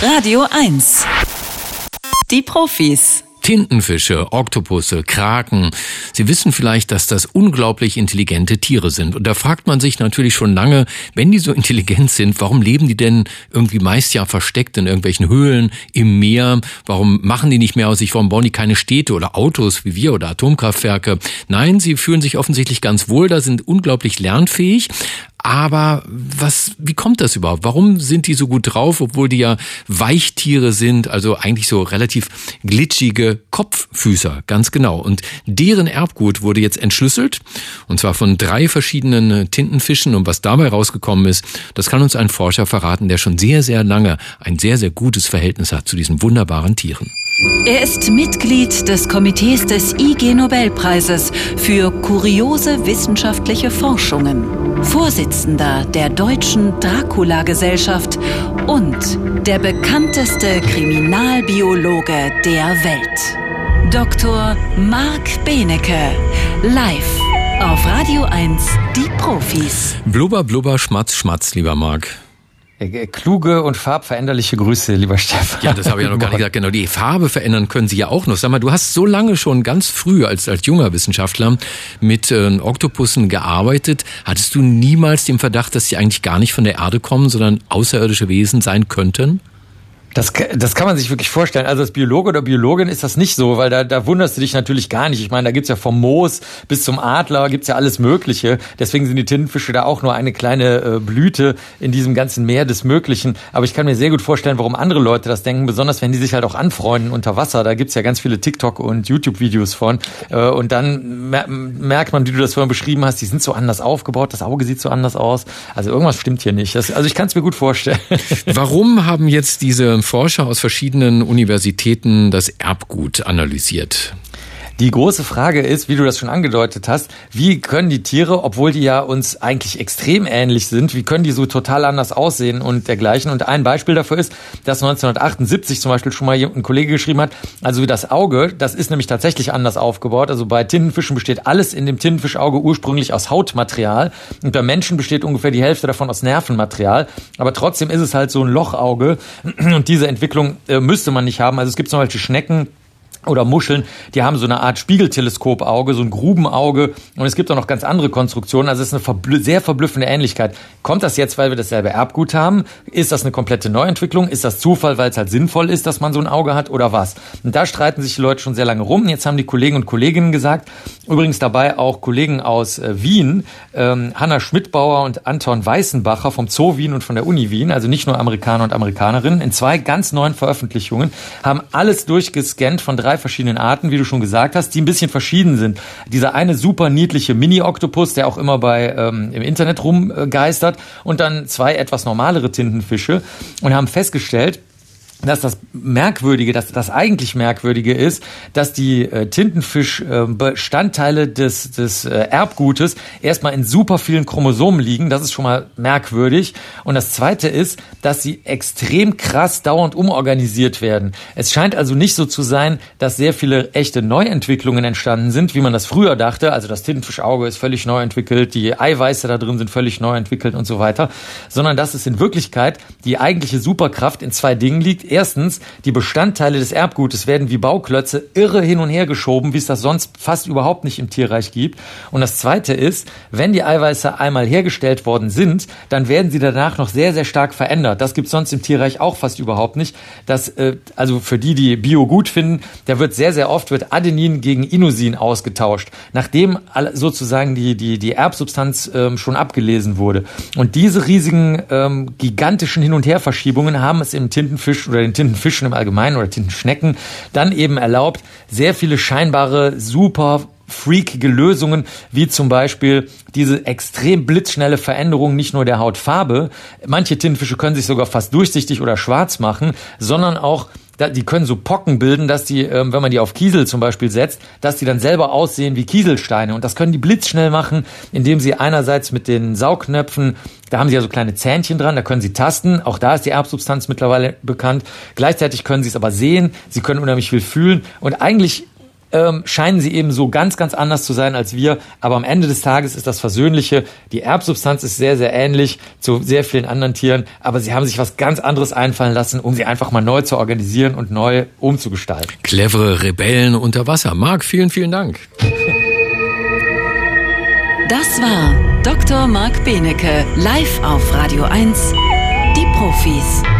Radio 1. Die Profis. Tintenfische, Oktopusse, Kraken. Sie wissen vielleicht, dass das unglaublich intelligente Tiere sind. Und da fragt man sich natürlich schon lange, wenn die so intelligent sind, warum leben die denn irgendwie meist ja versteckt in irgendwelchen Höhlen, im Meer? Warum machen die nicht mehr aus sich? Warum bauen die keine Städte oder Autos wie wir oder Atomkraftwerke? Nein, sie fühlen sich offensichtlich ganz wohl, da sind unglaublich lernfähig. Aber was, wie kommt das überhaupt? Warum sind die so gut drauf, obwohl die ja Weichtiere sind, also eigentlich so relativ glitschige Kopffüßer, ganz genau. Und deren Erbgut wurde jetzt entschlüsselt, und zwar von drei verschiedenen Tintenfischen. Und was dabei rausgekommen ist, das kann uns ein Forscher verraten, der schon sehr, sehr lange ein sehr, sehr gutes Verhältnis hat zu diesen wunderbaren Tieren. Er ist Mitglied des Komitees des IG Nobelpreises für kuriose wissenschaftliche Forschungen, Vorsitzender der Deutschen Dracula-Gesellschaft und der bekannteste Kriminalbiologe der Welt. Dr. Marc Benecke, live auf Radio 1, die Profis. Blubber, blubber, schmatz, schmatz, lieber Marc. Äh, kluge und farbveränderliche Grüße, lieber Stefan. Ja, das habe ich ja noch gar nicht gesagt. Genau, die Farbe verändern können Sie ja auch noch. Sag mal, du hast so lange schon ganz früh als, als junger Wissenschaftler mit äh, Oktopussen gearbeitet. Hattest du niemals den Verdacht, dass sie eigentlich gar nicht von der Erde kommen, sondern außerirdische Wesen sein könnten? Das, das kann man sich wirklich vorstellen. Also als Biologe oder Biologin ist das nicht so, weil da, da wunderst du dich natürlich gar nicht. Ich meine, da gibt's ja vom Moos bis zum Adler, gibt's ja alles Mögliche. Deswegen sind die Tintenfische da auch nur eine kleine äh, Blüte in diesem ganzen Meer des Möglichen. Aber ich kann mir sehr gut vorstellen, warum andere Leute das denken, besonders wenn die sich halt auch anfreunden unter Wasser. Da gibt's ja ganz viele TikTok- und YouTube-Videos von. Äh, und dann mer merkt man, wie du das vorhin beschrieben hast, die sind so anders aufgebaut, das Auge sieht so anders aus. Also irgendwas stimmt hier nicht. Das, also ich kann es mir gut vorstellen. Warum haben jetzt diese Forscher aus verschiedenen Universitäten das Erbgut analysiert. Die große Frage ist, wie du das schon angedeutet hast, wie können die Tiere, obwohl die ja uns eigentlich extrem ähnlich sind, wie können die so total anders aussehen und dergleichen? Und ein Beispiel dafür ist, dass 1978 zum Beispiel schon mal ein Kollege geschrieben hat, also das Auge, das ist nämlich tatsächlich anders aufgebaut. Also bei Tintenfischen besteht alles in dem Tintenfischauge ursprünglich aus Hautmaterial und bei Menschen besteht ungefähr die Hälfte davon aus Nervenmaterial. Aber trotzdem ist es halt so ein Lochauge und diese Entwicklung äh, müsste man nicht haben. Also es gibt zum Beispiel Schnecken, oder Muscheln, die haben so eine Art Spiegelteleskopauge, so ein Grubenauge und es gibt auch noch ganz andere Konstruktionen. Also es ist eine verblü sehr verblüffende Ähnlichkeit. Kommt das jetzt, weil wir dasselbe Erbgut haben? Ist das eine komplette Neuentwicklung? Ist das Zufall, weil es halt sinnvoll ist, dass man so ein Auge hat oder was? Und da streiten sich die Leute schon sehr lange rum. Jetzt haben die Kollegen und Kolleginnen gesagt, übrigens dabei auch Kollegen aus äh, Wien, ähm, Hanna Schmidbauer und Anton Weißenbacher vom Zoo Wien und von der Uni Wien, also nicht nur Amerikaner und Amerikanerinnen, in zwei ganz neuen Veröffentlichungen, haben alles durchgescannt von drei verschiedenen Arten, wie du schon gesagt hast, die ein bisschen verschieden sind. Dieser eine super niedliche Mini-Oktopus, der auch immer bei ähm, im Internet rumgeistert, und dann zwei etwas normalere Tintenfische und haben festgestellt, dass das Merkwürdige, dass das eigentlich Merkwürdige ist, dass die äh, Tintenfisch-Bestandteile äh, des, des äh, Erbgutes erstmal in super vielen Chromosomen liegen. Das ist schon mal merkwürdig. Und das Zweite ist, dass sie extrem krass dauernd umorganisiert werden. Es scheint also nicht so zu sein, dass sehr viele echte Neuentwicklungen entstanden sind, wie man das früher dachte. Also das Tintenfischauge ist völlig neu entwickelt, die Eiweiße da drin sind völlig neu entwickelt und so weiter. Sondern dass es in Wirklichkeit die eigentliche Superkraft in zwei Dingen liegt Erstens, die Bestandteile des Erbgutes werden wie Bauklötze irre hin und her geschoben, wie es das sonst fast überhaupt nicht im Tierreich gibt. Und das Zweite ist, wenn die Eiweiße einmal hergestellt worden sind, dann werden sie danach noch sehr, sehr stark verändert. Das gibt es sonst im Tierreich auch fast überhaupt nicht. Das, äh, also für die, die Bio gut finden, da wird sehr, sehr oft wird Adenin gegen Inusin ausgetauscht, nachdem sozusagen die, die, die Erbsubstanz ähm, schon abgelesen wurde. Und diese riesigen, ähm, gigantischen Hin- und Herverschiebungen haben es im Tintenfisch oder den Tintenfischen im Allgemeinen oder Tintenschnecken dann eben erlaubt, sehr viele scheinbare, super freakige Lösungen, wie zum Beispiel diese extrem blitzschnelle Veränderung nicht nur der Hautfarbe. Manche Tintenfische können sich sogar fast durchsichtig oder schwarz machen, sondern auch die können so Pocken bilden, dass die, ähm, wenn man die auf Kiesel zum Beispiel setzt, dass die dann selber aussehen wie Kieselsteine. Und das können die blitzschnell machen, indem sie einerseits mit den Saugnöpfen, da haben sie ja so kleine Zähnchen dran, da können sie tasten. Auch da ist die Erbsubstanz mittlerweile bekannt. Gleichzeitig können sie es aber sehen, sie können unheimlich viel fühlen. Und eigentlich ähm, scheinen sie eben so ganz, ganz anders zu sein als wir. Aber am Ende des Tages ist das Versöhnliche. Die Erbsubstanz ist sehr, sehr ähnlich zu sehr vielen anderen Tieren. Aber sie haben sich was ganz anderes einfallen lassen, um sie einfach mal neu zu organisieren und neu umzugestalten. Clevere Rebellen unter Wasser. Marc, vielen, vielen Dank. Das war Dr. Marc Benecke live auf Radio 1. Die Profis.